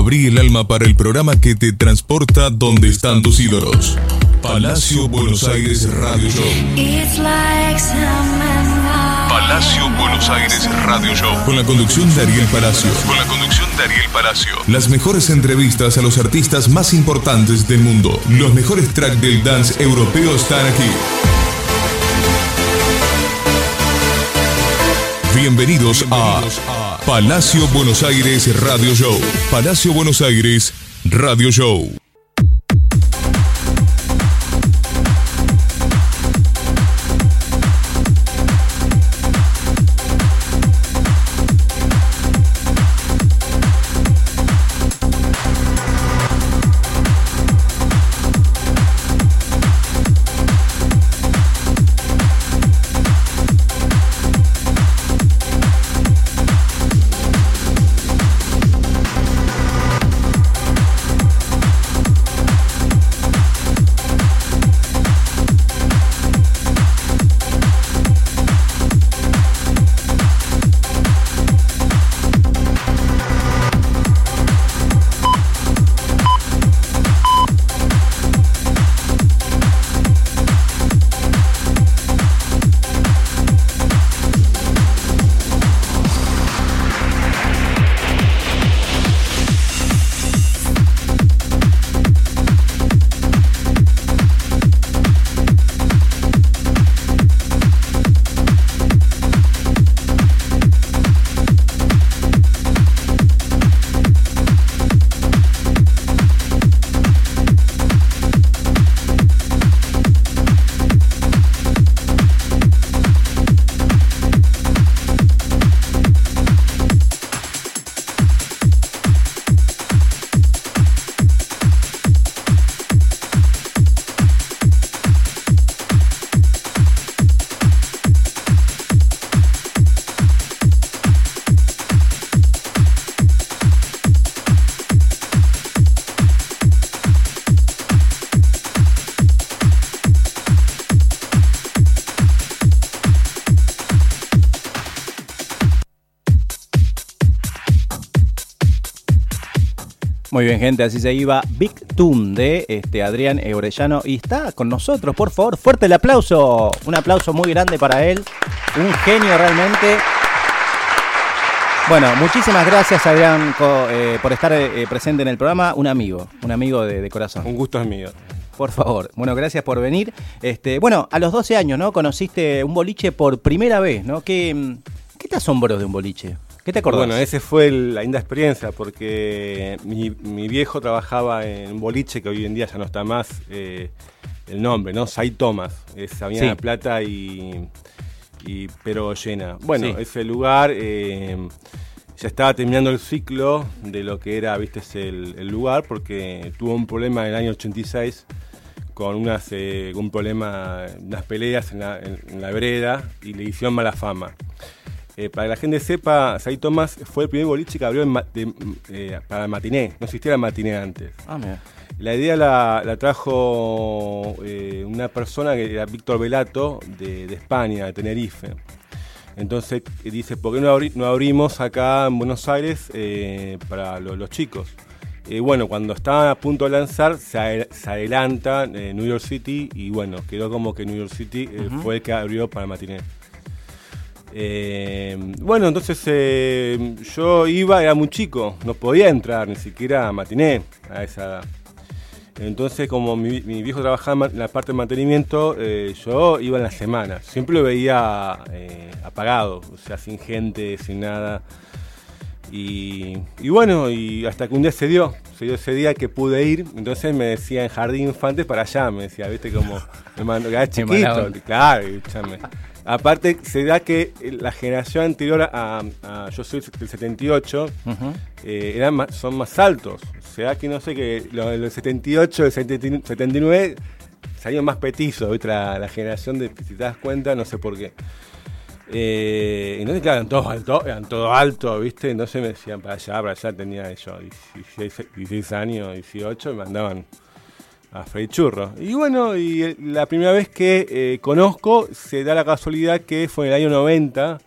Abrí el alma para el programa que te transporta donde están tus ídolos. Palacio Buenos Aires Radio Show. Palacio Buenos Aires Radio Show. Con la conducción de Ariel Palacio. Con la conducción de Ariel Palacio. Las mejores entrevistas a los artistas más importantes del mundo. Los mejores tracks del dance europeo están aquí. Bienvenidos a Palacio Buenos Aires Radio Show. Palacio Buenos Aires Radio Show. Muy bien, gente, así se iba Big Toon de este, Adrián Eurellano y está con nosotros, por favor, fuerte el aplauso, un aplauso muy grande para él, un genio realmente. Bueno, muchísimas gracias Adrián eh, por estar eh, presente en el programa, un amigo, un amigo de, corazón. Un gusto es mío. Por favor, bueno, gracias por venir. Este, bueno, a los 12 años, ¿no? Conociste un boliche por primera vez, ¿no? ¿Qué, qué te asombró de un boliche? ¿Qué te acordás? Bueno, esa fue la linda experiencia porque mi, viejo trabajaba en un boliche que hoy en día ya no está más eh, el nombre, ¿no? Sai Thomas, es Avenida Plata y, Pero Llena. Bueno, ese lugar eh, ya estaba terminando el ciclo de lo que era, viste, el, lugar porque tuvo un problema en el año 86 con unas, eh, un problema, unas peleas en la, en la vereda y le hicieron mala fama. Eh, para que la gente sepa, Sai Thomas fue el primer boliche que abrió eh, para el matiné. No existía el matiné antes. Ah, la idea la, trajo eh, una persona que era Víctor Velato de, España, de Tenerife. Entonces dice, ¿por qué no, abrimos acá en Buenos Aires para los chicos? bueno, cuando estaban a punto de lanzar, se, adelanta New York City y bueno, quedó como que New York City fue el que abrió para el matiné. Eh, bueno, entonces eh, yo iba, era muy chico, no podía entrar ni siquiera a matiné a esa edad. Entonces, como mi, viejo trabajaba en la parte de mantenimiento, eh, yo iba en la semana. Siempre lo veía apagado, o sea, sin gente, sin nada. Y, bueno, y hasta que un día se dio, se dio ese día que pude ir, entonces me decía en Jardín Infantes para allá, me decía, viste, como, me mandó, chiquito, claro, escúchame. Aparte, se da que la generación anterior a, yo soy del 78, eh, eran son más altos. O sea que no sé, que los del 78, del 79 salieron más petizos, otra la, generación de, si te das cuenta, no sé por qué. Eh, entonces, claro, eran todos altos, eran todos altos, ¿viste? Entonces me decían para allá, para allá tenía yo 16, años, 18, me mandaban a Freddy Churro. Y bueno, y eh, la primera vez que eh, conozco, se da la casualidad que fue en el año 90.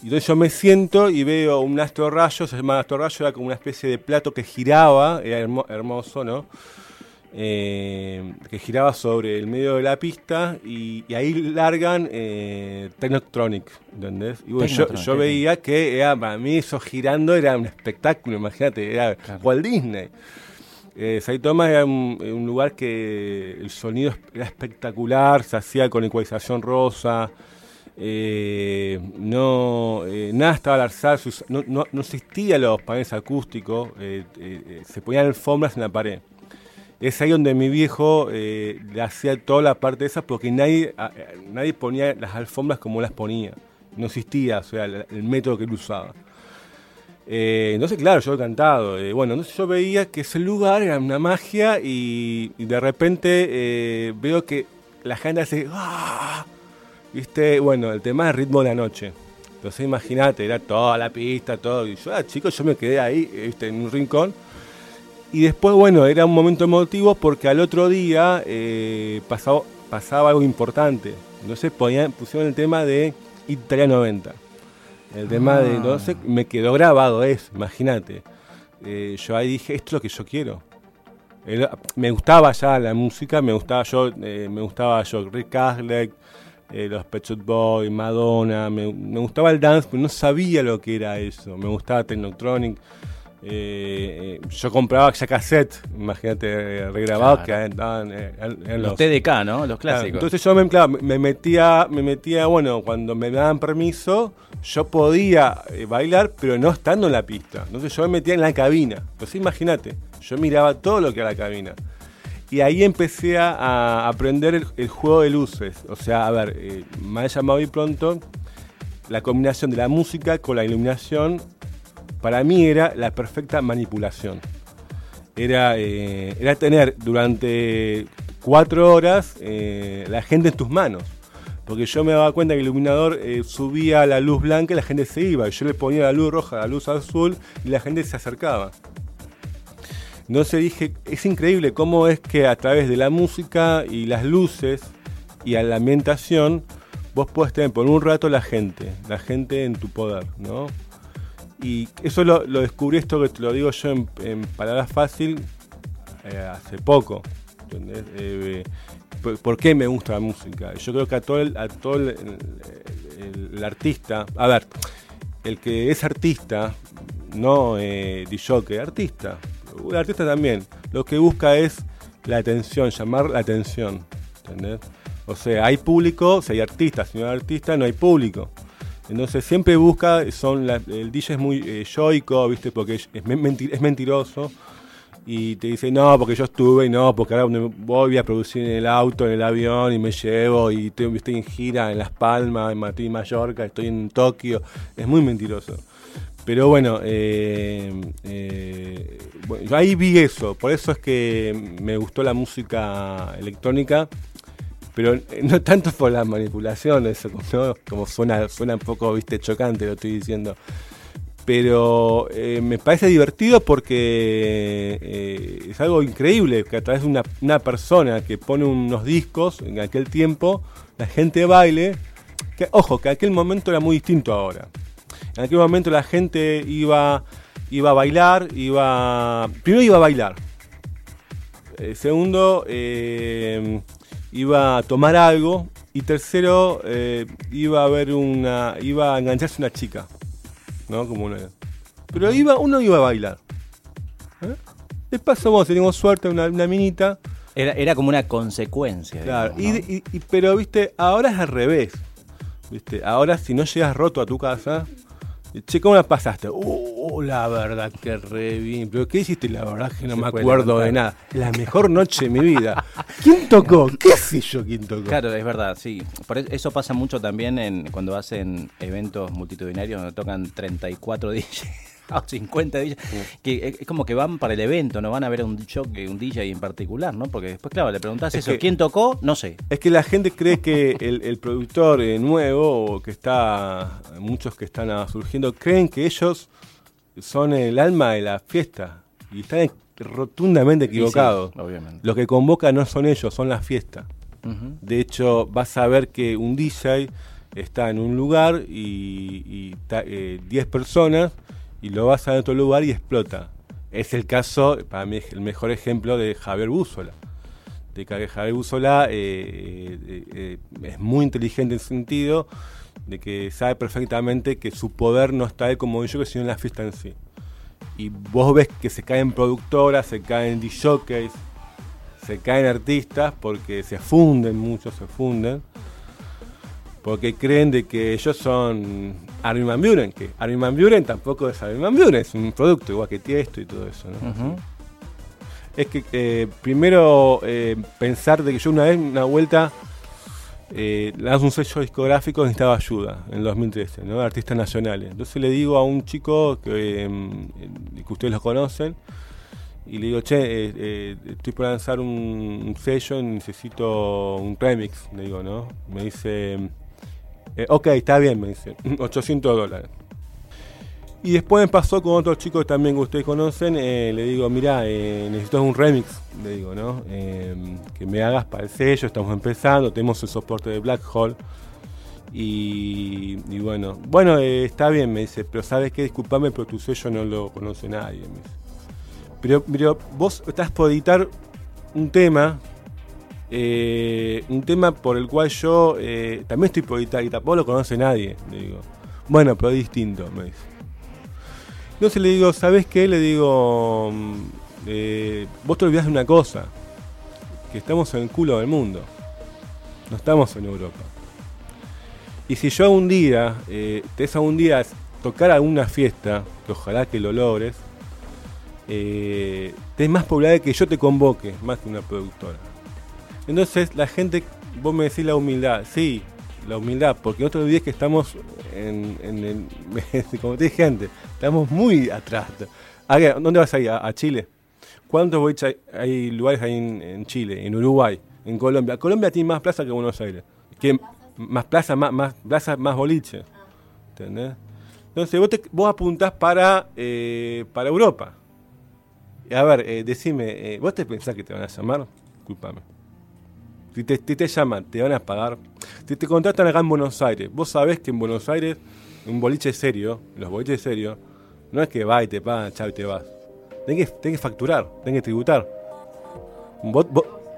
Y entonces yo me siento y veo un astro rayo, se llama astro rayo, era como una especie de plato que giraba, era hermoso, ¿no? Eh, que giraba sobre el medio de la pista y, ahí largan eh, Technotronic, ¿entendés? Y bueno, yo, veía que era, para mí eso girando era un espectáculo, imagínate, era Walt Disney. Eh, Saitoma era un, lugar que el sonido era espectacular, se hacía con ecualización rosa, eh, no, nada estaba al alzar, no, no, existían los paneles acústicos, se ponían alfombras en la pared es ahí donde mi viejo eh, le hacía toda la parte de esa porque nadie, nadie ponía las alfombras como las ponía. No existía, o sea, el, método que él usaba. Eh, entonces, claro, yo he cantado. Eh, bueno, entonces yo veía que ese lugar era una magia y, de repente veo que la gente hace... ¡Ah! ¿Viste? Bueno, el tema es ritmo de la noche. Entonces imagínate, era toda la pista, todo. Y yo, ah, chicos, yo me quedé ahí, en un rincón y después, bueno, era un momento emotivo porque al otro día eh, pasaba, pasaba algo importante. Entonces ponían, pusieron el tema de Italia 90. El tema de. Ah. Entonces me quedó grabado eso, imagínate. Eh, yo ahí dije, esto es lo que yo quiero. me gustaba ya la música, me gustaba yo, eh, me gustaba yo, Rick Astley, los Pet Shop Boys, Madonna, me, me, gustaba el dance, pero no sabía lo que era eso. Me gustaba Technotronic. Eh, yo compraba ya cassette, imagínate, regrabados que estaban en, los, TDK, ¿no? Los clásicos. entonces yo me, metía, me metía, bueno, cuando me daban permiso, yo podía eh, bailar, pero no estando en la pista. Entonces yo me metía en la cabina. Entonces imagínate, yo miraba todo lo que era la cabina. Y ahí empecé a aprender el, juego de luces. O sea, a ver, eh, me ha llamado y pronto la combinación de la música con la iluminación para mí era la perfecta manipulación. Era, eh, era tener durante cuatro horas eh, la gente en tus manos. Porque yo me daba cuenta que el iluminador eh, subía la luz blanca y la gente se iba. Yo le ponía la luz roja, la luz azul y la gente se acercaba. Entonces dije, es increíble cómo es que a través de la música y las luces y a la ambientación, vos podés tener por un rato la gente, la gente en tu poder, ¿no? Y eso lo, descubrí, esto que te lo digo yo en, palabras fácil, eh, hace poco. Eh, por, qué me gusta la música? Yo creo que a todo el, a todo el, artista, a ver, el que es artista, no eh, DJ, artista, el artista también, lo que busca es la atención, llamar la atención. ¿entendés? O sea, hay público, si hay artistas, si no hay artista, no hay público. Entonces siempre busca, son el DJ es muy eh, yoico, ¿viste? Porque es, es, mentiroso. Y te dice, no, porque yo estuve y no, porque ahora voy a producir en el auto, en el avión y me llevo y estoy, estoy en gira en Las Palmas, en Madrid, Mallorca, estoy en Tokio. Es muy mentiroso. Pero bueno, eh, eh, bueno, yo ahí vi eso. Por eso es que me gustó la música electrónica pero eh, no tanto por la manipulación, eso como suena, suena un poco viste chocante lo estoy diciendo. Pero eh, me parece divertido porque eh, es algo increíble que a través de una, una, persona que pone unos discos en aquel tiempo, la gente baile. Que, ojo, que aquel momento era muy distinto ahora. En aquel momento la gente iba, iba a bailar, iba. Primero iba a bailar. segundo, iba a tomar algo y tercero eh, iba a ver una iba a engancharse una chica no como una pero iba uno iba a bailar ¿Eh? de paso vos teníamos suerte una, una minita. Era, era como una consecuencia claro y, pero viste ahora es al revés viste ahora si no llegas roto a tu casa Che, ¿cómo la pasaste? Uh, la verdad que re bien. ¿Pero qué hiciste? La verdad que no me acuerdo de nada. La mejor noche de mi vida. ¿Quién tocó? ¿Qué sé yo quién tocó? Claro, es verdad, sí. Por eso pasa mucho también en, cuando hacen eventos multitudinarios donde tocan 34 DJs a 50 DJs, que es como que van para el evento, no van a ver un show, un DJ en particular, ¿no? Porque después, claro, le preguntás eso, ¿quién tocó? No sé. Es que la gente cree que el, productor eh, nuevo, o que está, muchos que están surgiendo, creen que ellos son el alma de la fiesta y están rotundamente equivocados. obviamente. Lo que convoca no son ellos, son las fiestas. De hecho, vas a ver que un DJ está en un lugar y, 10 eh, personas y lo vas a otro lugar y explota. Es el caso, para mí, el mejor ejemplo de Javier Búzola. De que Javier Búzola eh, eh, eh, es muy inteligente en sentido de que sabe perfectamente que su poder no está ahí como yo, sino en la fiesta en sí. Y vos ves que se caen productoras, se caen DJs, se caen artistas porque se funden, muchos se funden porque creen de que ellos son Armin Van Buren, que Armin Van Buren tampoco es Armin Van Buren, es un producto igual que Tiesto y todo eso. Es que eh, primero eh, pensar de que yo una vez, una vuelta, eh, lanzo un sello discográfico necesitaba ayuda en el 2013, ¿no? artistas nacionales. Entonces le digo a un chico que, em, que ustedes lo conocen, y le digo, che, eh, estoy por lanzar un, un, sello, necesito un remix, le digo, ¿no? Me dice, eh, ok, está bien, me dice. 800 dólares. Y después me pasó con otros chicos también que ustedes conocen. Eh, le digo, mira, eh, necesito un remix. Le digo, ¿no? que me hagas para el sello. Estamos empezando. Tenemos el soporte de Black Hole. Y, bueno, bueno, está bien, me dice. Pero sabes qué, disculpame, pero tu sello no lo conoce nadie. Pero, pero vos estás por editar un tema eh, un tema por el cual yo eh, también estoy por y tampoco lo conoce nadie. Le digo, bueno, pero es distinto, me dice. Entonces le digo, ¿sabes qué? Le digo, mm, eh, vos te olvidás de una cosa, que estamos en el culo del mundo, no estamos en Europa. Y si yo un día, te es un día tocar alguna fiesta, que ojalá que lo logres, eh, tenés más probabilidad de que yo te convoque, más que una productora. Entonces la gente, vos me decís la humildad, sí, la humildad, porque no te olvides que estamos en, como te dije antes, estamos muy atrás. ¿Dónde vas a ir? ¿A, Chile? ¿Cuántos boliches hay, lugares ahí en, Chile, en Uruguay, en Colombia? Colombia tiene más plaza que Buenos Aires. más plaza, más, más plaza, más boliche. ¿Entendés? Entonces vos, te, vos apuntás para, eh, para Europa. A ver, eh, decime, eh, ¿vos te pensás que te van a llamar? Disculpame. Si te, llaman, te van a pagar. Si te contratan acá en Buenos Aires, vos sabés que en Buenos Aires, un boliche serio, los boliches serios, no es que va y te pagan, chao y te vas. Tenés que, que facturar, tenés que tributar. Vos,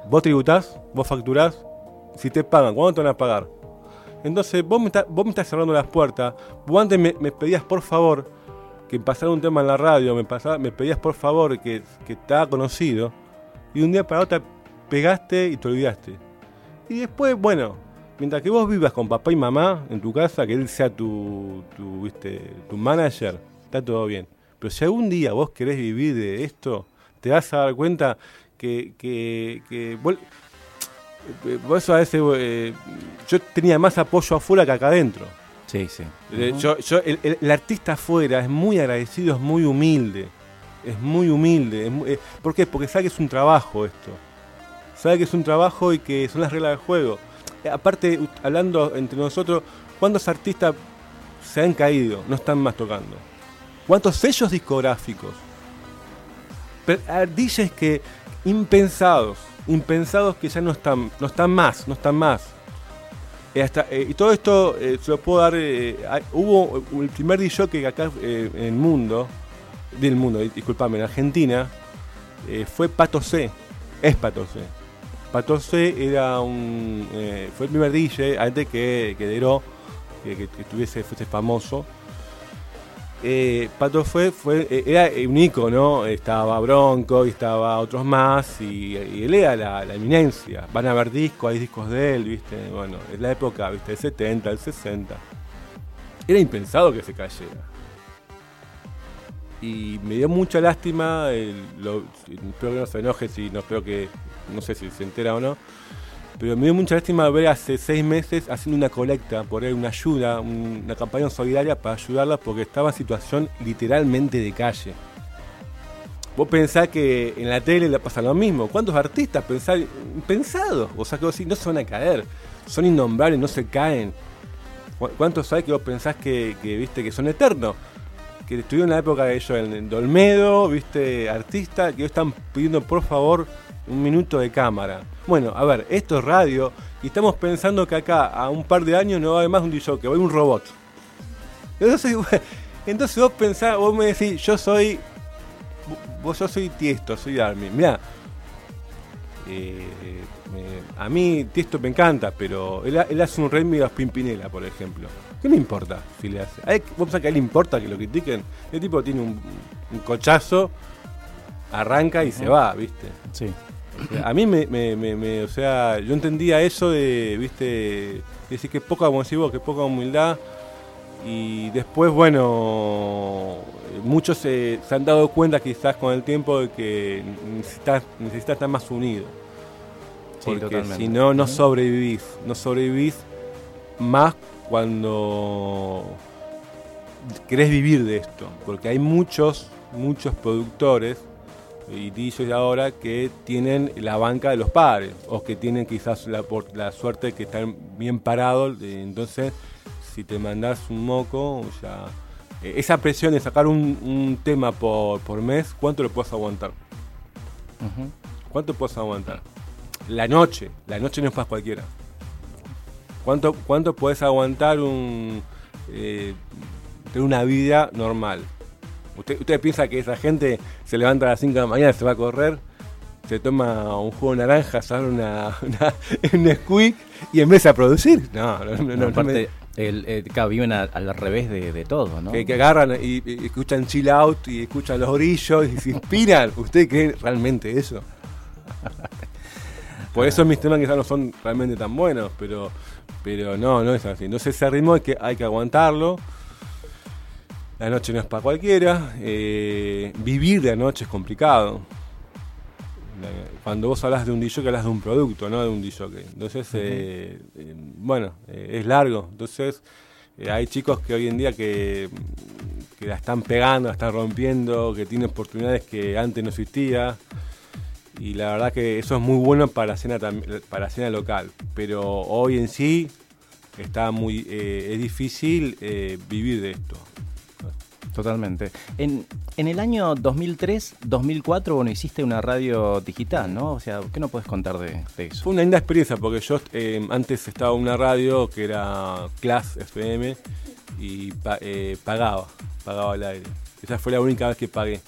vos, tributás, vos facturás, si te pagan, ¿cuándo te van a pagar? Entonces, vos me, vos me estás cerrando las puertas. Vos antes me, pedías por favor que pasara un tema en la radio, me, me pedías por favor que, que te conocido. Y un día para otro pegaste y te olvidaste. Y después, bueno, mientras que vos vivas con papá y mamá en tu casa, que él sea tu, tu, ¿viste? tu manager, está todo bien. Pero si algún día vos querés vivir de esto, te vas a dar cuenta que, que, que vos, a veces eh, yo tenía más apoyo afuera que acá adentro. Sí, sí. Eh, yo, yo, el, artista afuera es muy agradecido, es muy humilde. Es muy humilde. Eh, ¿Por qué? Porque sabe que es un trabajo esto sabe que es un trabajo y que son las reglas del juego. Eh, aparte, hablando entre nosotros, ¿cuántos artistas se han caído, no están más tocando? ¿Cuántos sellos discográficos? DJs que impensados, impensados que ya no están, no están más, no están más. Eh, eh, y todo esto se lo puedo dar. hubo el primer DJ que acá en el mundo, del mundo, disculpame, en Argentina, fue Pato C. Es Pato C. Pato C era un, eh, fue el primer DJ antes que, que Deró, que, que, tuviese, fuese famoso. Eh, Pato fue, fue, eh, era un icono, estaba Bronco y estaba otros más, y, él era la, eminencia. Van a ver discos, hay discos de él, ¿viste? Bueno, es la época, ¿viste? Del 70, del 60. Era impensado que se cayera. y me dio mucha lástima, espero que no se enoje, si no creo que, no sé si se entera o no, pero me dio mucha lástima ver hace seis meses haciendo una colecta, por ahí una ayuda, una campaña solidaria para ayudarlas porque estaba en situación literalmente de calle. Vos pensás que en la tele le pasa lo mismo. ¿Cuántos artistas pensados? O sea, que no se van a caer. Son innombrables, no se caen. ¿Cuántos sabés que vos pensás que, viste, que son eternos? Que estuvieron en la época de ellos, en Dolmedo, viste, artista, que están pidiendo por favor un minuto de cámara. Bueno, a ver, esto es radio y estamos pensando que acá a un par de años no va a haber más un DJ, que va a haber un robot. Entonces, entonces vos pensás, vos me decís, yo soy vos yo soy Tiesto, soy Armin. Mirá, eh, a mí Tiesto me encanta, pero él, hace un remix a Pimpinela, por ejemplo. ¿Qué me importa si le hace? ¿Vos pensás que a él le importa que lo critiquen? El tipo tiene un, cochazo, arranca y se va, ¿viste? Sí. A mí me, o sea, yo entendía eso de, ¿viste? Decir que poca, como decís vos, que poca humildad. Y después, bueno, muchos se, han dado cuenta quizás con el tiempo de que necesitas, necesitas estar más unido. Porque si no, no sobrevivís. No sobrevivís más cuando querés vivir de esto. Porque hay muchos, muchos productores y DJs ahora que tienen la banca de los padres o que tienen quizás la, la suerte de que están bien parados. Entonces, si te mandás un moco, ya eh, esa presión de sacar un, tema por, mes, ¿cuánto lo puedes aguantar? ¿Cuánto puedes aguantar? La noche, la noche no es para cualquiera. ¿Cuánto, cuánto puedes aguantar un, eh, tener una vida normal? ¿Usted, ¿Usted piensa que esa gente se levanta a las 5 de la mañana, se va a correr, se toma un jugo de naranja, sale una, una, un squeak y empieza a producir? No, no, no. no, el, eh, viven al revés de, todo, ¿no? Que, agarran y, escuchan chill out y escuchan los orillos y se inspiran. ¿Usted cree realmente eso? Por eso mis temas quizás no son realmente tan buenos, pero, pero no, no es así. Entonces ese ritmo hay que, hay que aguantarlo. La noche no es para cualquiera. Eh, vivir de noche es complicado cuando vos hablas de un DJ, hablas de un producto, no de un DJ. Entonces, eh, eh, bueno, eh, es largo. Entonces, hay chicos que hoy en día que, la están pegando, la están rompiendo, que tienen oportunidades que antes no existía. Y la verdad que eso es muy bueno para la escena, para la escena local. Pero hoy en sí está muy, es difícil vivir de esto. Totalmente. En, en el año 2003, 2004, bueno, hiciste una radio digital, ¿no? O sea, ¿qué nos puedes contar de, eso? Fue una linda experiencia porque yo eh, antes estaba en una radio que era Class FM y eh, pagaba, pagaba el aire. Esa fue la única vez que pagué.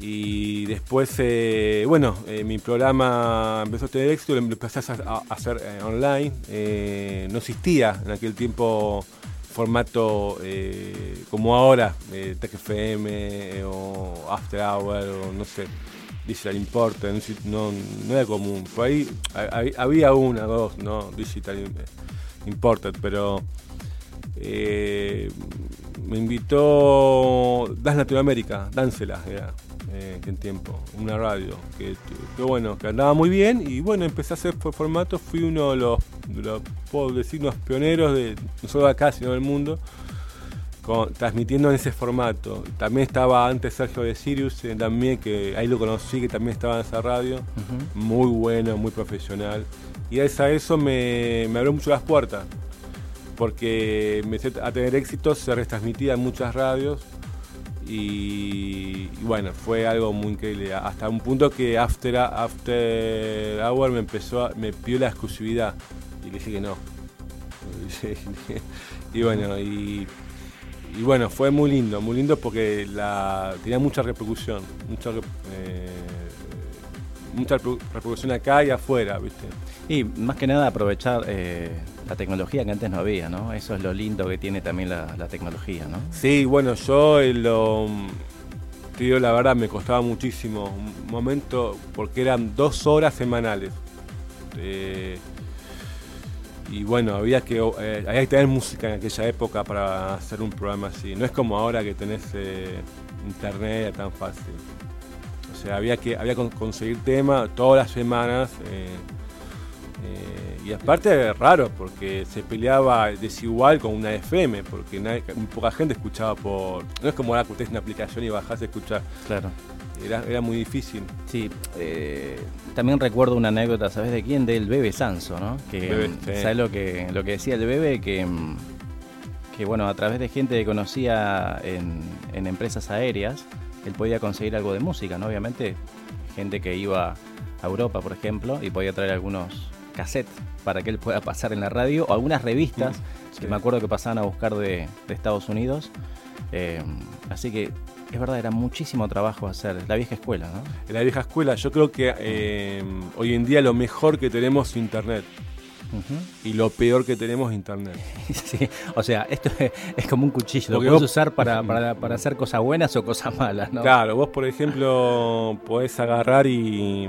Y después, eh, bueno, mi programa empezó a tener éxito, lo empecé a, hacer online. no existía en aquel tiempo formato eh, como ahora, eh, Tech FM eh, o After Hour o no sé, Digital Importer, no, no era común. Por ahí había una, dos, ¿no? Digital Imported, pero me invitó Das Latinoamérica, Dánsela, era eh, en tiempo, una radio, que, bueno, que andaba muy bien. Y bueno, empecé a hacer formatos, fui uno de los, puedo decir, unos pioneros de no solo acá, sino del mundo, transmitiendo en ese formato. También estaba antes Sergio de Sirius, eh, también, que ahí lo conocí, que también estaba en esa radio, muy bueno, muy profesional. Y a eso me, me abrió mucho las puertas, porque me a tener éxito, se retransmitía en muchas radios y, bueno, fue algo muy increíble. Hasta un punto que After, after Hour me empezó me pidió la exclusividad. Y le dije que no. y bueno, y, bueno, fue muy lindo, muy lindo porque la, tenía mucha repercusión. Mucha, eh, mucha repercusión acá y afuera, ¿viste? Y más que nada aprovechar eh, la tecnología que antes no había, ¿no? Eso es lo lindo que tiene también la, tecnología, ¿no? Sí, bueno, yo lo, te digo la verdad, me costaba muchísimo. Un momento, porque eran dos horas semanales. Eh, y bueno, había que, eh, había que tener música en aquella época para hacer un programa así. No es como ahora que tenés internet era tan fácil. O sea, había que, había que conseguir tema todas las semanas. Eh, y aparte raro, porque se peleaba desigual con una FM, porque poca gente escuchaba por. No es como ahora que usted es una aplicación y bajás a escuchar. Claro. Era, era muy difícil. Sí, eh, también recuerdo una anécdota, ¿sabes de quién? Del Bebe Sanso, ¿no? Que, ¿Sabes lo que, lo que decía el Bebe? Que, que, bueno, a través de gente que conocía en, en empresas aéreas, él podía conseguir algo de música, ¿no? Obviamente, gente que iba a Europa, por ejemplo, y podía traer algunos cassettes para que él pueda pasar en la radio, o algunas revistas mm, que me acuerdo que pasaban a buscar de, Estados Unidos. Eh, así que es verdad, era muchísimo trabajo hacer. La vieja escuela, ¿no? La vieja escuela, yo creo que eh, hoy en día lo mejor que tenemos es Internet. Y lo peor que tenemos es Internet. sí, o sea, esto es, como un cuchillo. Lo puedes usar para, para, hacer cosas buenas o cosas malas, ¿no? Claro, vos, por ejemplo, podés agarrar y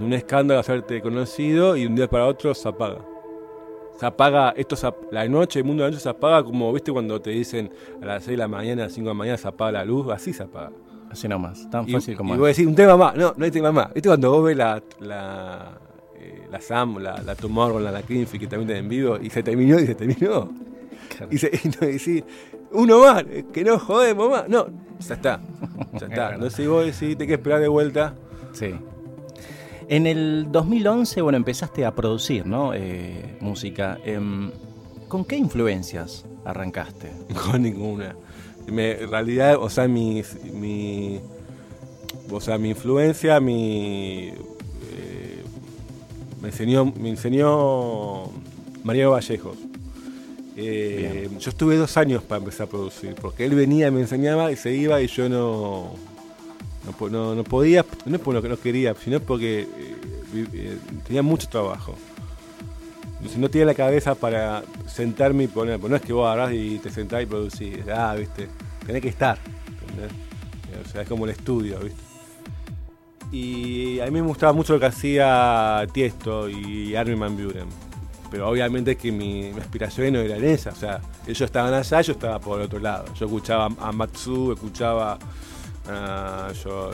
un escándalo, hacerte conocido y un día para otro se apaga. Se apaga, esto la noche, el mundo de la noche se apaga como, viste, cuando te dicen a las 6 de la mañana, a las 5 de la mañana se apaga la luz, así se apaga. Así nomás, tan fácil como Y voy a decir, un tema más, no, no hay tema más. Viste cuando vos ves la, la, eh, la SAM, la, la Tomorrowland, la Greenfield, que también está en vivo, y se terminó, y se terminó. Y, se, y, no, y uno más, que no jodemos más. No, ya está, ya está. No sé, vos decís, te que esperar de vuelta. Sí. En el 2011, bueno, empezaste a producir, ¿no? Eh, música. Em, ¿Con qué influencias arrancaste? Con ninguna. en realidad, o sea, mi, mi, o sea, mi influencia, mi, eh, me enseñó, me enseñó Mario Vallejos. Eh, yo estuve dos años para empezar a producir, porque él venía, me enseñaba y se iba y yo no, no, no, podía, no es por lo que no quería, sino porque eh, eh, tenía mucho trabajo. Si no tenía la cabeza para sentarme y poner, pues no es que vos agarrás y te sentás y producís, ah, viste, tenés que estar, O sea, es como el estudio, viste. Y a mí me gustaba mucho lo que hacía Tiesto y Armin Van Buren. Pero obviamente que mi, mi aspiración no era en esa. O sea, ellos estaban allá, yo estaba por el otro lado. Yo escuchaba a Matsu, escuchaba a, yo,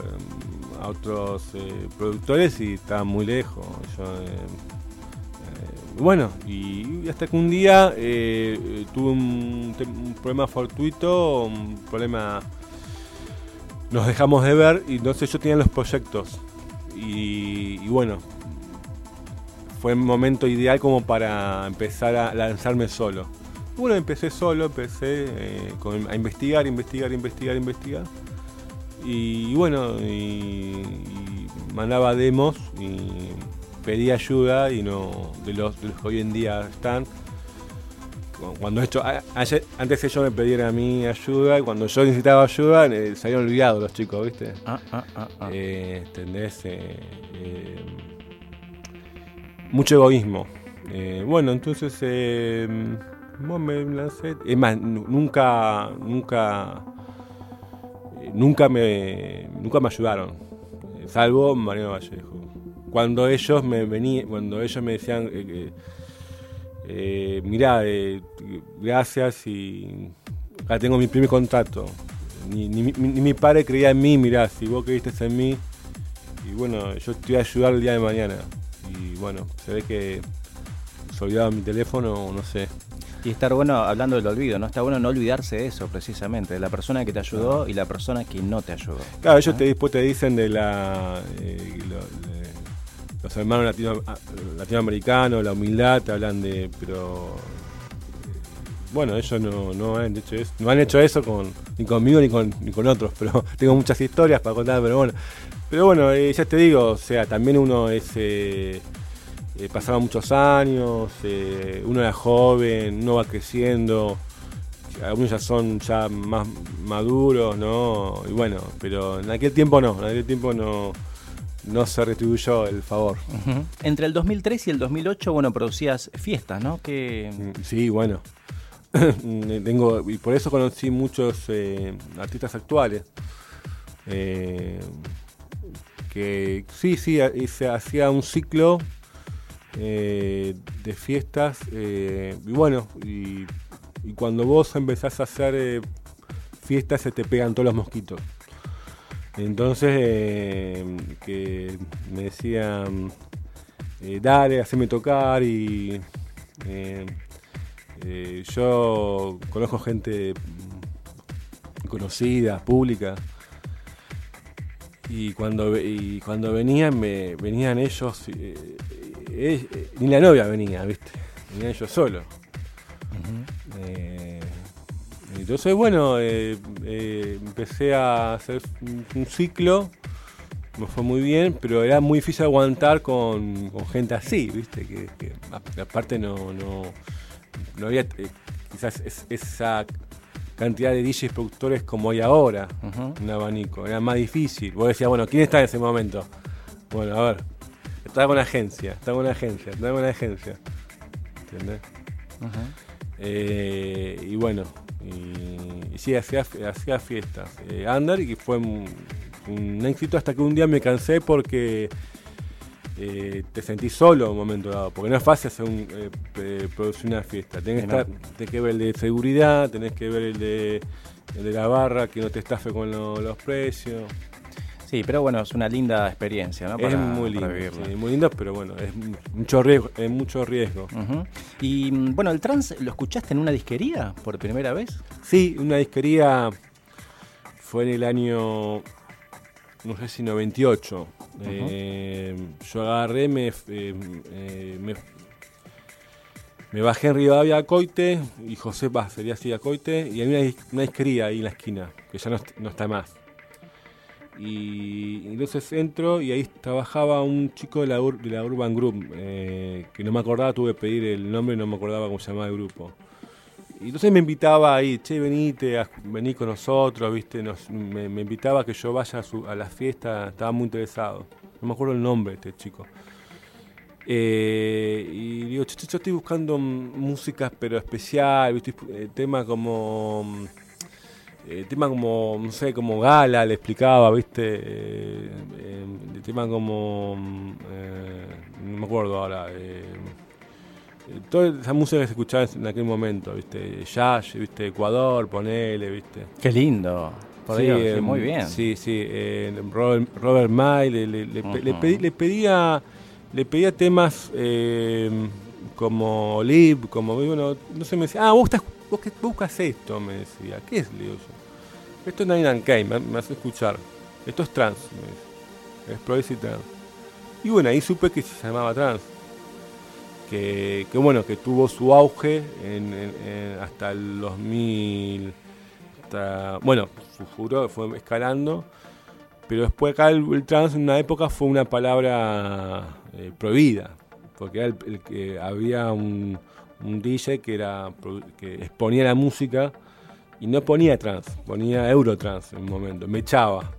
a otros eh, productores y estaban muy lejos. Eh, eh, bueno, y, hasta que un día tuve un, problema fortuito, un problema... Nos dejamos de ver y entonces yo tenía los proyectos. Y, bueno, fue un momento ideal como para empezar a lanzarme solo. Bueno, empecé solo, empecé a investigar, investigar, investigar, investigar. Y bueno, y, mandaba demos y pedía ayuda y no de los, que hoy en día están. Cuando esto, antes ellos me pedían a mí ayuda y cuando yo necesitaba ayuda eh, se habían olvidado los chicos, ¿viste? Ah, ah, ah, ah. Eh, ¿Entendés? Eh, mucho egoísmo. bueno, entonces me lancé. Es más, nunca, nunca nunca me, nunca me ayudaron, salvo Mariano Vallejo. Cuando ellos me venían, cuando ellos me decían, eh, eh, mirá, eh, gracias y acá tengo mi primer contacto. Ni, mi padre creía en mí, mirá, si vos creíste en mí, y bueno, yo te voy a ayudar el día de mañana. Y bueno, se ve que se olvidaba mi teléfono, no sé. Y estar bueno, hablando del olvido, ¿no? Está bueno no olvidarse de eso, precisamente, de la persona que te ayudó y la persona que no te ayudó. Claro, ellos te, después te dicen de la. Eh, los hermanos latino, ah, latinoamericanos, la humildad, te hablan de. Pero. Bueno, ellos no, han hecho eso, no han hecho eso con, ni conmigo ni con, ni con otros, pero tengo muchas historias para contar, pero bueno. Pero bueno, eh, ya te digo, o sea, también uno es. Eh, eh, pasaban muchos años, eh, uno era joven, uno va creciendo, algunos ya son ya más maduros, ¿no? Y bueno, pero en aquel tiempo no, en aquel tiempo no, no se retribuyó el favor. Entre el 2003 y el 2008, bueno, producías fiestas, ¿no? Que... Mm, sí, bueno. Tengo, y por eso conocí muchos eh, artistas actuales. que sí, sí, se hacía un ciclo eh, de fiestas. Eh, y bueno, y, cuando vos empezás a hacer eh, fiestas se te pegan todos los mosquitos. Entonces, que me decían, dale, haceme tocar y yo conozco gente conocida, pública, y cuando, y cuando venían, me, venían ellos, ni la novia venía, ¿viste? Venían ellos solos. Entonces, bueno, eh, eh, empecé a hacer un, ciclo, me fue muy bien, pero era muy difícil aguantar con, gente así, ¿viste? Que, aparte no, no, no había eh, quizás esa cantidad de DJs productores como hay ahora, un abanico, era más difícil. Vos decías, bueno, ¿quién está en ese momento? Bueno, a ver, estaba con una agencia, estaba con una agencia, estaba con una agencia. ¿Entendés? y bueno, y, sí, hacía, hacía fiestas. Eh, Under, y fue un, éxito hasta que un día me cansé porque eh, te sentís solo en un momento dado, porque no es fácil hacer un, eh, producir una fiesta. Tenés, que ver el de seguridad, tenés que ver el de, de la barra, que no te estafe con los precios. Sí, pero bueno, es una linda experiencia, ¿no? es muy lindo, muy lindo, pero bueno, es mucho riesgo. Es mucho riesgo. Y bueno, ¿el trans lo escuchaste en una disquería por primera vez? Sí, una disquería fue en el año, no sé si 98. Eh, yo agarré, me, eh, eh, me, me, bajé en Rivadavia a Coite, y José sería así a Coite, y hay una, disquería ahí en la esquina, que ya no está más. Y entonces entro y ahí trabajaba un chico de la, de la Urban Group, eh, que no me acordaba, tuve que pedir el nombre y no me acordaba cómo se llamaba el grupo. Y entonces me invitaba ahí, che, venite, vení con nosotros, viste, me, invitaba a que yo vaya a, la fiesta, estaba muy interesado. No me acuerdo el nombre de este chico. Eh, y digo, che, yo estoy buscando música pero especial, viste, eh, tema como eh, tema como, no sé, como Gala le explicaba, ¿viste? Eh, eh tema como. Eh, no me acuerdo ahora. toda esa música que se escuchaba en aquel momento, ¿viste? Jazz, ¿viste? Ecuador, ponele, ¿viste? Qué lindo. sí, muy bien. Sí, sí. Robert, Robert May le, le, pedía, le pedía temas como Lib, como, bueno, no sé, me decía, ah, vos, estás, vos buscas esto, me decía. ¿Qué es, Leo? Esto es Nine and me, me, hace escuchar. Esto es trans, Es progressive trans. Y bueno, ahí supe que se llamaba trans. Que, bueno, que tuvo su auge hasta el 2000. bueno, su furor fue escalando. Pero después acá el, trans en una época fue una palabra eh, prohibida. Porque era el, que había un, un DJ que, era, que exponía la música y no ponía trans, ponía Eurotrans en un momento, me echaba.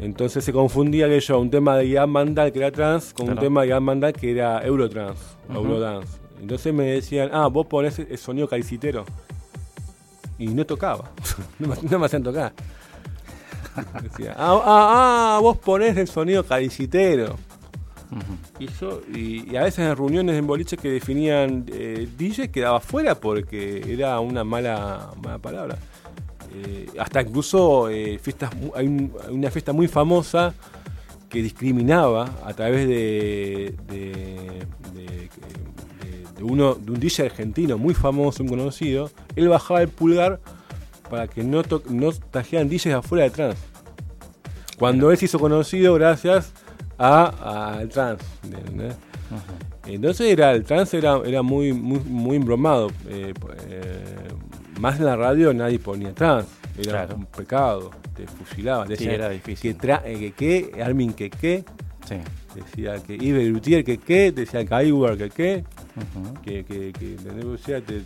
Entonces se confundía que yo un tema de Ian Mandal que era trans con un tema de Ian Mandal que era Eurotrans, Eurodance. Entonces me decían, ah, vos ponés el sonido calicitero. Y no tocaba, no, me hacían tocar. Decía, ah, ah, ah, vos ponés el sonido Y, a veces en reuniones en boliche que definían eh, DJ quedaba fuera porque era una mala, mala palabra. Eh, hasta incluso eh, fiestas, hay, una fiesta muy famosa que discriminaba a través de, de, uno, de un DJ argentino muy famoso, muy conocido. Él bajaba el pulgar para que no, no trajeran DJs afuera de trans. Cuando él se hizo conocido gracias al trans. Entonces era, el trans era, era muy, muy, muy embromado. Eh, eh, más en la radio nadie ponía trans. Era un pecado. Te fusilaba. Decía, era difícil. Que, eh, que, que, Armin que que. Decía que Iber Lutier que que. Decía que Iwer que que. Que, que, que, te,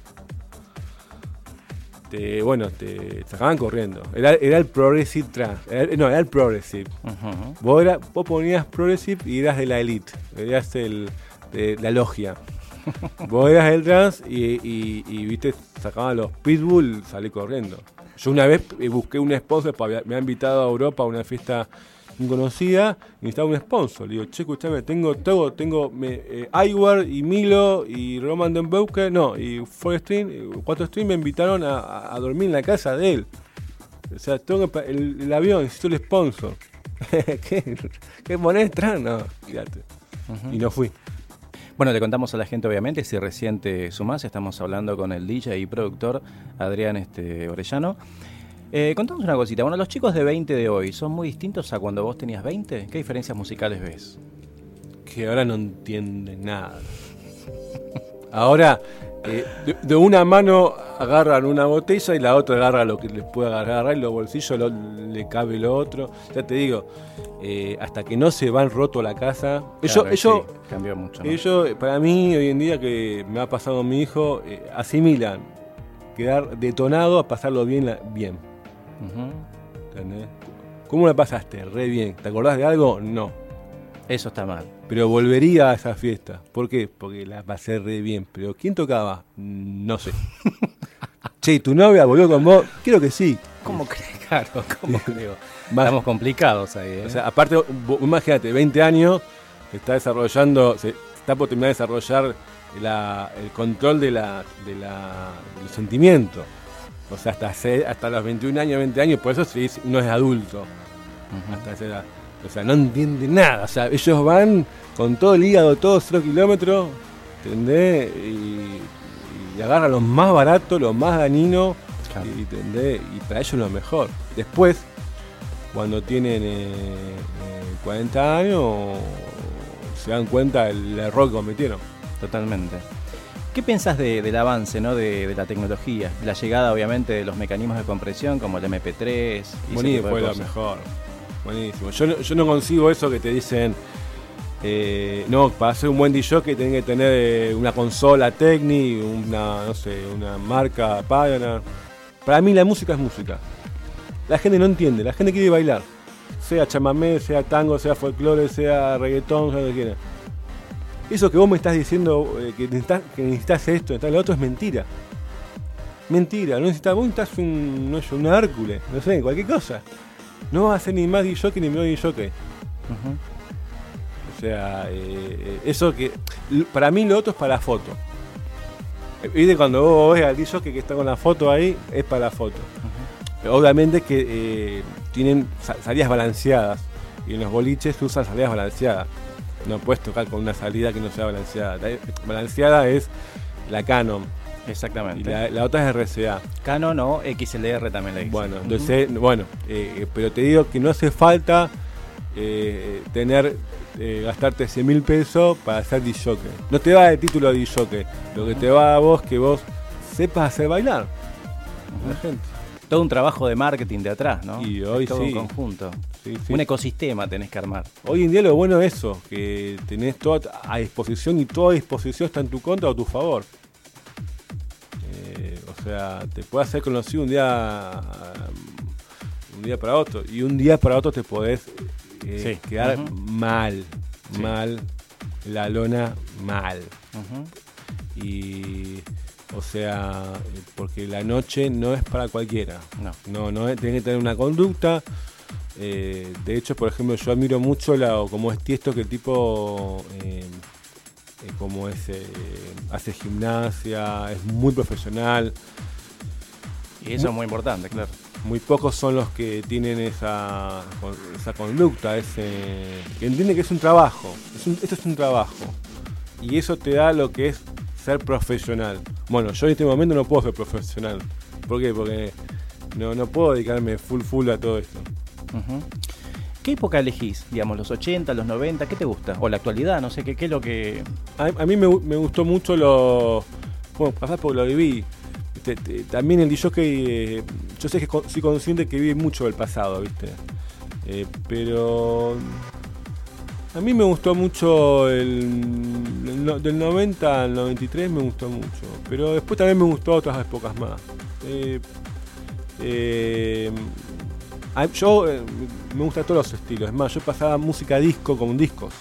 bueno, te sacaban corriendo. Era, era el Progressive Trans. no, era el Progressive. vos, ponías Progressive y eras de la Elite. Eras el, de la logia. vos eras el trans y, y, viste, sacaban los Pitbull, salí corriendo. Yo una vez busqué un esposo, me ha invitado a Europa a una fiesta, conocida y necesitaba un sponsor. Le digo, che, escuchame, tengo todo, tengo me, eh, y Milo y Roman Den no, y Four Stream, cuatro Stream me invitaron a, dormir en la casa de él. O sea, tengo el, avión, necesito el sponsor. ¿Qué, ¿Qué moneda No, fíjate. Y no fui. Bueno, le contamos a la gente, obviamente, si recién te sumás, estamos hablando con el DJ y productor Adrián este, Orellano. Eh, contamos una cosita. Bueno, los chicos de 20 de hoy, ¿son muy distintos a cuando vos tenías 20? ¿Qué diferencias musicales ves? Que ahora no entienden nada. Ahora, eh, de, una mano agarran una botella y la otra agarra lo que les puede agarrar y los bolsillos le cabe lo otro. Ya te digo, eh, hasta que no se van roto la casa. Claro, ellos, cambió mucho. Ellos, para mí, hoy en día que me ha pasado mi hijo, asimilan quedar detonado a pasarlo bien. bien. ¿Cómo la pasaste? Re bien. ¿Te acordás de algo? No. Eso está mal. Pero volvería a esa fiesta. ¿Por qué? Porque la pasé re bien. Pero ¿quién tocaba? No sé. che, ¿tu novia volvió con vos? Creo que sí. ¿Cómo crees? Claro, ¿cómo creo? Estamos complicados ahí. ¿eh? O sea, aparte, imagínate, 20 años, se está desarrollando, se está por terminar de desarrollar el control de la, de la, del sentimiento. O sea, hasta, hasta los 21 años, 20 años, por eso se no es adulto. Hasta esa edad. O sea, no entiende nada. O sea, ellos van con todo el hígado, todos 0 kilómetros, ¿entendés? Y, agarran lo más barato, lo más dañino, y, y para ellos lo mejor. Después, cuando tienen 40 eh, eh, años, se dan cuenta del error que cometieron. Totalmente. ¿Qué piensas del avance ¿no? de, la tecnología? La llegada, obviamente, de los mecanismos de compresión como el MP3. Y Buenísimo, fue lo mejor. Buenísimo. Yo no, yo no consigo eso que te dicen. Eh, no, para ser un buen DJ que tienen que tener eh, una consola Technic, una, no sé, una marca Pioneer. Para mí la música es música. La gente no entiende, la gente quiere bailar. Sea chamamé, sea tango, sea folclore, sea reggaetón, sea lo que quiera. Eso que vos me estás diciendo eh, que, necesitas, que necesitas esto, lo otro es mentira. Mentira, no necesitas, vos necesitas un, no un Hércules, no sé, cualquier cosa. No vas a ser ni más DJ ni menos DJ. O sea, eh, eso que. Para mí lo otro es para la foto. Viste, cuando vos ves al DJ que está con la foto ahí, es para la foto. Obviamente que eh, tienen salidas balanceadas. Y en los boliches se usan salidas balanceadas. No puedes tocar con una salida que no sea balanceada. balanceada es la Canon. Exactamente. Y la, otra es RCA. Canon o XLR también le Bueno, entonces, bueno, eh, eh, pero te digo que no hace falta eh, tener, gastarte 100 mil pesos para ser DJ. No te va de título de DJ. Lo que te va a vos que vos sepas hacer bailar. La gente. Todo un trabajo de marketing de atrás, ¿no? Y hoy todo un conjunto. Un ecosistema tenés que armar. Hoy en día lo bueno es eso, que tenés todo a disposición y toda disposición está en tu contra o a tu favor. Eh, o sea, te puede hacer conocido un día un día para otro y un día para otro te podés eh, quedar mal, mal, la lona mal. Y o sea, porque la noche no es para cualquiera. No, no, no tiene que tener una conducta eh, de hecho, por ejemplo, yo admiro mucho la, como es Tiesto, que el tipo, eh, eh, como es, hace gimnasia, es muy profesional. Y eso es muy importante, claro. Muy pocos son los que tienen esa, esa conducta, ese, que entienden que es un trabajo. esto es un trabajo. Y eso te da lo que es ser profesional. Bueno, yo en este momento no puedo ser profesional. ¿Por qué? Porque no, no puedo dedicarme full full a todo esto. ¿Qué época elegís? Digamos, los 80, los 90, ¿qué te gusta? O la actualidad, no sé, ¿qué, qué es lo que...? A, mí me, gustó mucho lo... Bueno, pasás por lo viví. también el DJ que... Eh, yo sé que soy consciente que vive mucho del pasado, ¿viste? Eh, pero... A mí me gustó mucho el, del 90 al 93 me gustó mucho, pero después también me gustó otras épocas más. Eh, Ah, yo eh, me gusta todos los estilos. Es más, yo pasaba música disco con discos.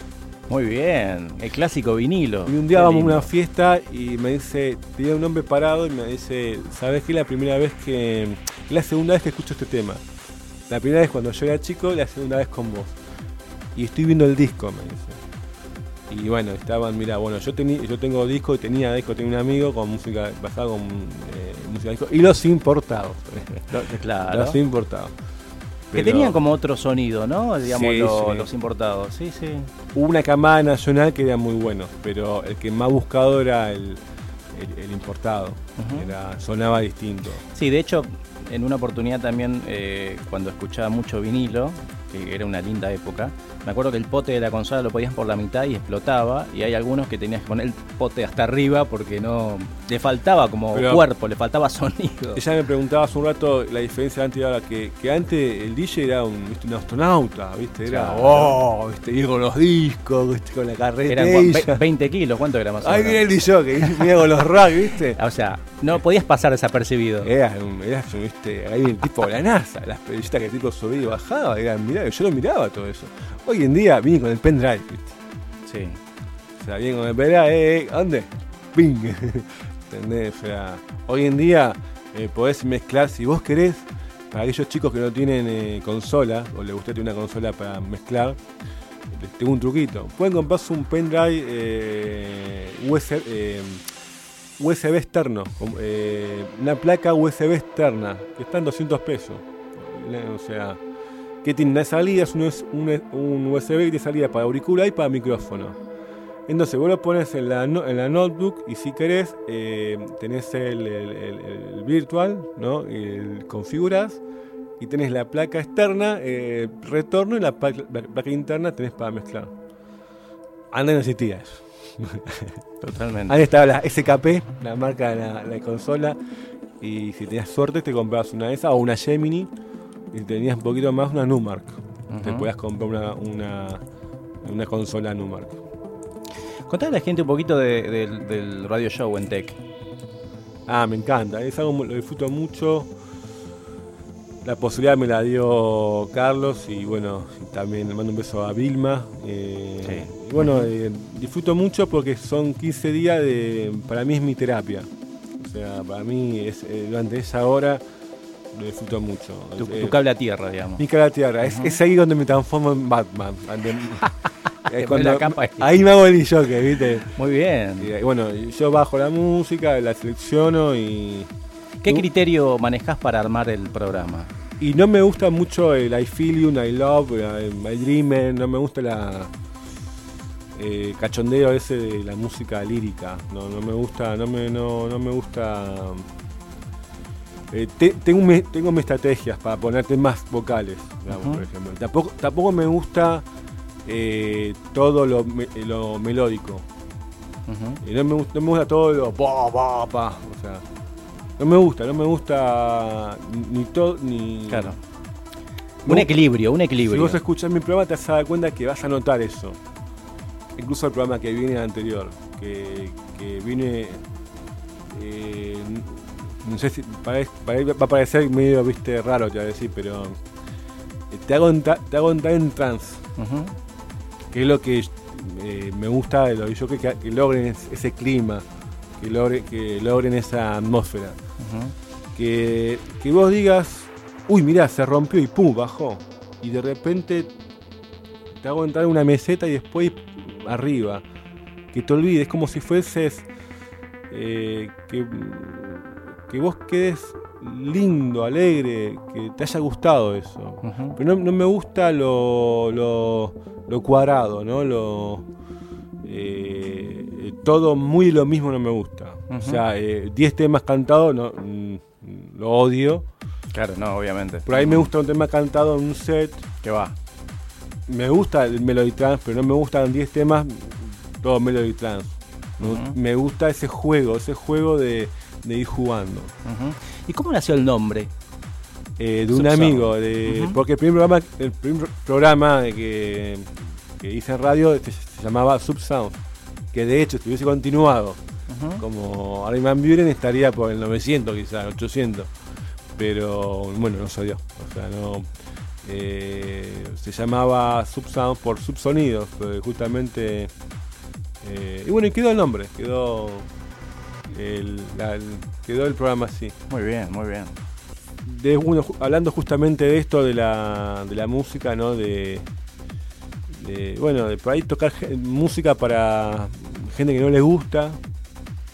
Muy bien, el clásico vinilo. Y un día vamos a una fiesta y me dice, tenía un hombre parado y me dice, ¿sabes qué? La primera vez que. La segunda vez que escucho este tema. La primera vez cuando yo era chico, la segunda vez con vos. Y estoy viendo el disco, me dice. Y bueno, estaban, mira, bueno, yo tenía, yo tengo disco y tenía disco, tenía un amigo con música basada con eh, música disco y los importados. claro. Los importados. Que tenían como otro sonido, ¿no? Digamos, los importados. Sí, sí. Hubo una camada nacional que era muy bueno, pero el que más buscado era el, el, importado. era, sonaba distinto. Sí, de hecho, en una oportunidad también, eh, cuando escuchaba mucho vinilo, que era una linda época. Me acuerdo que el pote de la consola lo podías por la mitad y explotaba, y hay algunos que tenías que poner el pote hasta arriba porque no le faltaba como cuerpo, le faltaba sonido. Ella me preguntaba hace un rato la diferencia antes ahora, que, que antes el DJ era un, un astronauta, ¿viste? Era, oh, ¿viste? Y con los discos, con la carreta. Eran 20 kilos, ¿cuánto era más o menos? Ahí viene el DJ, que mira con los racks, ¿viste? O sea, no podías pasar desapercibido. Era, un, era ¿viste? Ahí el tipo de la NASA, las periodistas que el tipo subía y bajaba, eran, mirá, yo lo miraba todo eso. Hoy en día viene con el pendrive, ¿viste? Sí. O sea, viene con el pendrive, eh, eh ¿dónde? Ping. ¿Entendés? O sea, hoy en día eh, podés mezclar, si vos querés, para aquellos chicos que no tienen eh, consola, o les gusta tener una consola para mezclar, les tengo un truquito. Pueden comprarse un pendrive eh, USB, USB externo, una placa USB externa, que está en 200 pesos. O sea, que tiene una salida, es un, USB de salida para auricular y para micrófono. Entonces vos lo pones en la, en la notebook y si querés eh, tenés el, virtual, ¿no? El, configuras y tenés la placa externa, eh, retorno y la, placa interna tenés para mezclar. Antes no existía eso. Totalmente. Ahí estaba la SKP, la marca de la, la consola. Y si tenías suerte te comprabas una de esas o una Gemini y tenías un poquito más una Numark. Te podías comprar una, una, una consola Numark. Contale a la gente un poquito del radio show en Tech. Ah, me encanta, es algo lo disfruto mucho. La posibilidad me la dio Carlos y bueno, también le mando un beso a Vilma. Eh, y bueno, eh, disfruto mucho porque son 15 días de, para mí es mi terapia. O sea, para mí es eh, durante esa hora lo disfruto mucho. Tu, tu, cable a tierra, digamos. Mi cable a tierra. es, ahí donde me transformo en Batman. ahí. me hago el que ¿viste? Muy bien. Y, bueno, yo bajo la música, la selecciono y. ¿Qué criterio manejas para armar el programa? Y no me gusta mucho el I Feel You, I Love, My Dreamer, no me gusta la. Eh, cachondeo ese de la música lírica. No, no me gusta, no me, no, no me gusta eh, tengo, tengo mis estrategias para ponerte más vocales, por ejemplo. Tampoco, tampoco me gusta eh, todo lo, lo melódico. y no, me, no, me, gusta todo lo O sea, no me gusta, no me gusta ni todo ni. Claro. Un equilibrio, un equilibrio. Si vos escuchás mi programa te vas a dar cuenta que vas a notar eso. Incluso el programa que viene anterior, que, que viene eh, no sé si va a parecer medio viste raro te voy a decir, pero eh, te hago, te hago entrar en trance. Que es lo que eh, me gusta de los yo que, que, logren ese clima, que, logre, que logren esa atmósfera. que, que vos digas, uy, mirá, se rompió y pum, bajó. Y de repente te hago entrar en una meseta y después arriba. Que te olvides, como si fueses. Eh, que que vos quedes lindo, alegre, que te haya gustado eso. Pero no, me gusta lo, lo, cuadrado, ¿no? Lo, eh, todo muy lo mismo no me gusta. O sea, 10 eh, temas cantados no, mm, lo odio. Claro, no, obviamente. Por ahí me gusta un tema cantado en un set. Que va. Me gusta el Melody Trance, pero no me gustan 10 temas, todo Melody Trance. Me gusta ese juego, ese juego de, de ir jugando. ¿Y cómo nació el nombre? Eh, de un amigo, de, porque el primer programa, el primer programa que, que hice en radio este, se, llamaba Subsound, que de hecho si hubiese continuado como Armin Buren estaría por el 900 quizás, 800, pero bueno, no salió, o sea, no... Eh, se llamaba Subsound por subsonidos, justamente... Eh, y bueno, y quedó el nombre, quedó el, quedó el programa así. Muy bien, muy bien. De, hablando justamente de esto de la, de la música, ¿no? De, bueno, de por ahí tocar música para gente que no le gusta,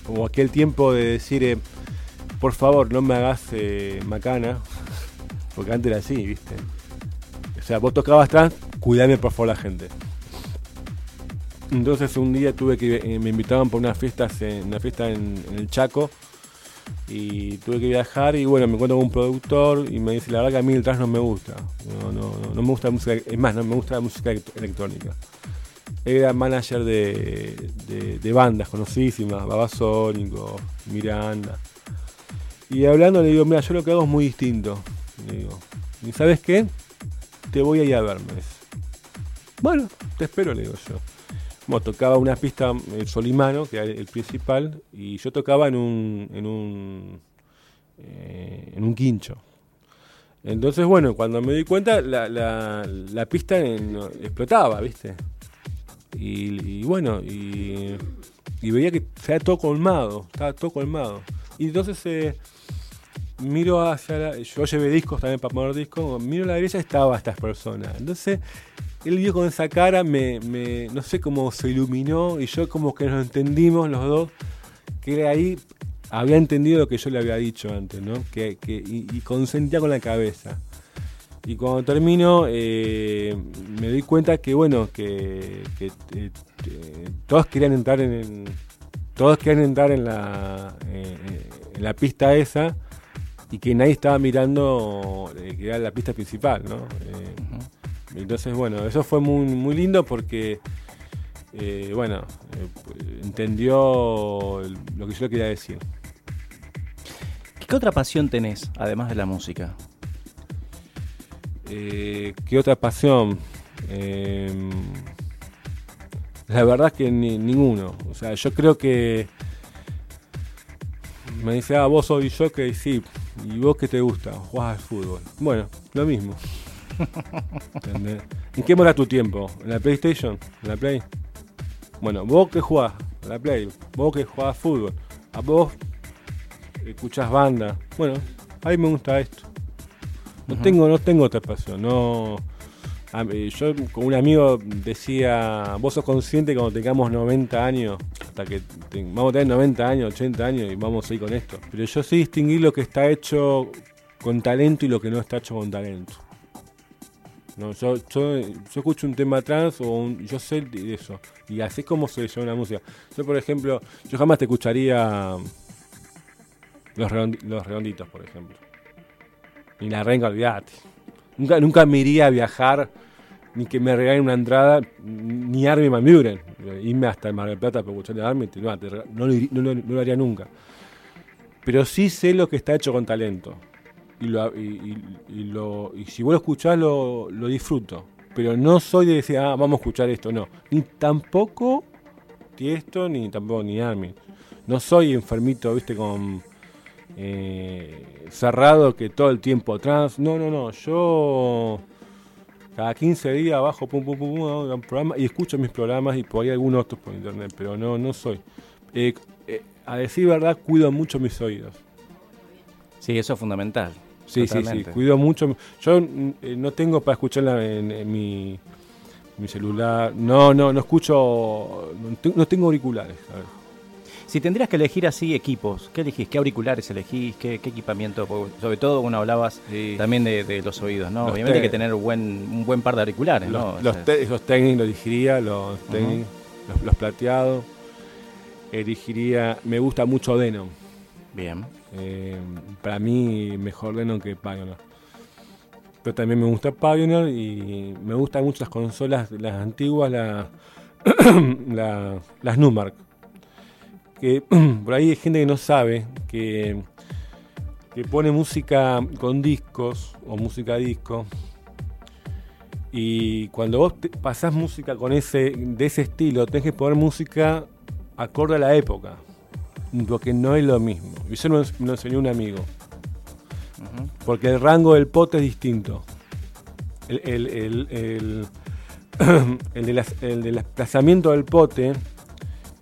como aquel tiempo de decir, eh, por favor, no me hagas eh, macana, porque antes era así, ¿viste? O sea, vos tocabas atrás, cuidame por favor la gente. Entonces un día tuve que eh, me invitaban por unas fiestas, una fiesta en, el Chaco y tuve que viajar y bueno, me encuentro con un productor y me dice, la verdad que a mí el no me gusta, no, no, no, me gusta la música, es más, no me gusta la música electrónica. Era manager de, de, bandas conocidísimas, Babasónico, Miranda. Y hablando le digo, mira, yo lo que hago es muy distinto. Le digo, ¿y sabes qué? Te voy a ir a verme. Bueno, te espero, le digo yo. Bueno, tocaba una pista el Solimano, que era el principal, y yo tocaba en un, en un, eh, en un quincho. Entonces, bueno, cuando me di cuenta, la, la, pista explotaba, ¿viste? Y, bueno, y, veía que se todo colmado, estaba todo colmado. Y entonces eh, miro hacia la, yo llevé discos también para poner discos, miro a la derecha estaba estas personas. Entonces él vio con esa cara, me, no sé cómo se iluminó y yo como que nos entendimos los dos, que ahí había entendido lo que yo le había dicho antes, ¿no? Que, y, consentía con la cabeza. Y cuando termino, eh, me di cuenta que, bueno, que, eh, todos querían entrar en, todos querían entrar en la, eh, en la pista esa y que nadie estaba mirando que era la pista principal, ¿no? Entonces, bueno, eso fue muy, muy lindo porque, eh, bueno, eh, entendió lo que yo quería decir. ¿Qué otra pasión tenés, además de la música? Eh, ¿Qué otra pasión? Em, la verdad es que ninguno. O sea, yo creo que me dice, ah, vos soy yo que sí. ¿Y vos qué te gusta? Jugás al fútbol. Bueno, lo mismo. ¿En qué mora tu tiempo? ¿En la PlayStation? ¿En la Play? Bueno, vos que jugás, en la Play, vos que jugás fútbol, a vos escuchás banda. Bueno, a mí me gusta esto. No tengo, no tengo otra pasión, no. yo con un amigo decía, vos sos consciente que cuando tengamos 90 años, hasta que vamos a tener 90 años, 80 años y vamos a ir con esto. Pero yo sé distinguir lo que está hecho con talento y lo que no está hecho con talento. No, yo, yo, escucho un tema trans o yo sé de eso. Y así es como se llama una música. Yo, por ejemplo, yo jamás te escucharía los, los redonditos, por ejemplo. Ni la renga, olvídate. Nunca, nunca me iría a viajar, ni que me regalen una entrada, ni Van Buren. Irme hasta el Mar del Plata para escuchar a Armin, no, no, no lo haría nunca. Pero sí sé lo que está hecho con talento y, lo, y, lo, y si vos lo escuchás lo, disfruto. Pero no soy de decir, ah, vamos a escuchar esto, no. Ni tampoco esto ni tampoco ni Armin. No soy enfermito, viste, con eh, cerrado que todo el tiempo atrás. No, no, no. Yo cada 15 días bajo pum, pum, pum, pum, un programa y escucho mis programas y por ahí algunos otros por internet, pero no, no soy. Eh, eh, a decir verdad, cuido mucho mis oídos. Sí, eso es fundamental. Sí, sí, sí, cuido mucho. Yo eh, no tengo para escucharla en, mi, celular. No, no, no escucho, no, tengo auriculares. Si tendrías que elegir así equipos, ¿qué elegís? ¿Qué auriculares elegís? ¿Qué, equipamiento? sobre todo cuando hablabas también de, los oídos, ¿no? Obviamente hay que tener un buen, un buen par de auriculares, los, ¿no? Los, técnicos elegiría, los, los, plateados. Elegiría, me gusta mucho Denon. Bien. Eh, para mí, mejor Denon que Pioneer. Pero también me gusta Pioneer y me gustan mucho las consolas, las antiguas, la, las Numark. Que por ahí hay gente que no sabe que, que pone música con discos o música disco. Y cuando vos pasás música con ese, de ese estilo, tenés que poner música acorde a la época porque no es lo mismo. Y eso me lo enseñó un amigo. Porque el rango del pote es distinto. El, el, el, el del desplazamiento del pote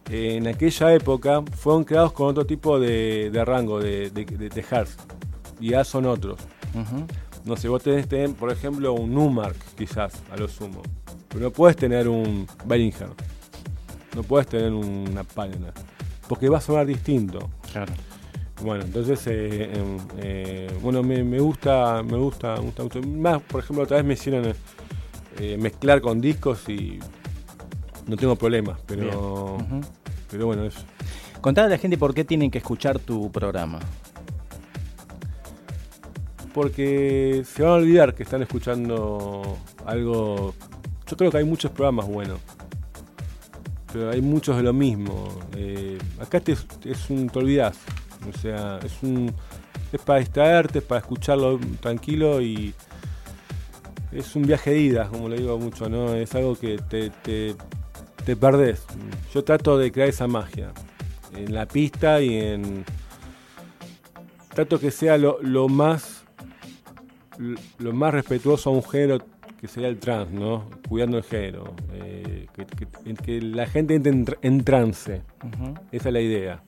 en aquella época fueron creados con otro tipo de, rango de, de, hertz. Y ya son otros. No sé, vos tenés, por ejemplo, un Numark, quizás, a lo sumo. Pero no puedes tener un Bellinger. No puedes tener una Palmer. Porque va a sonar distinto. Claro. Bueno, entonces, eh, em, eh, bueno, me, gusta, me gusta, me gusta Más, por ejemplo, otra vez me hicieron eh, mezclar con discos y no tengo problemas, pero, pero bueno, eso. Contale a la gente por qué tienen que escuchar tu programa. Porque se van a olvidar que están escuchando algo. Yo creo que hay muchos programas buenos pero hay muchos de lo mismo. acá te, es un, te olvidás. O sea, es un es para distraerte, es para escucharlo tranquilo y es un viaje de ida, como le digo mucho, ¿no? Es algo que te, te, perdés. Yo trato de crear esa magia en la pista y en. Trato que sea lo, más lo más respetuoso a un género que sería el trans, ¿no? Cuidando el género. Eh, que, la gente entre en, trance. Esa es la idea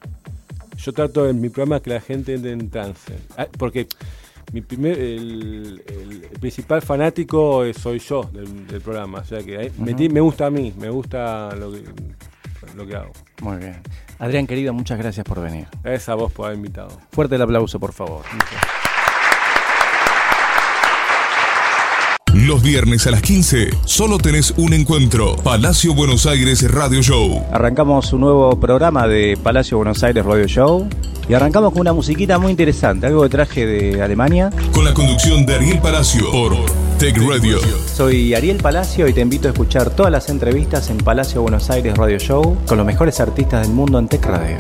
yo trato en mi programa que la gente entre en trance. Ah, porque mi primer, el, principal fanático soy yo del, programa. O sea que me, gusta a mí, me gusta lo que, lo que hago. Muy bien. Adrián, querido, muchas gracias por venir. Gracias a vos por haber invitado. Fuerte el aplauso, por favor. Los viernes a las 15 solo tenés un encuentro. Palacio Buenos Aires Radio Show. Arrancamos un nuevo programa de Palacio Buenos Aires Radio Show. Y arrancamos con una musiquita muy interesante, algo que traje de Alemania. Con la conducción de Ariel Palacio por Tech Radio. Soy Ariel Palacio y te invito a escuchar todas las entrevistas en Palacio Buenos Aires Radio Show con los mejores artistas del mundo en Tech Radio.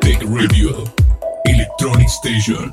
Tech Radio. Electronic Station.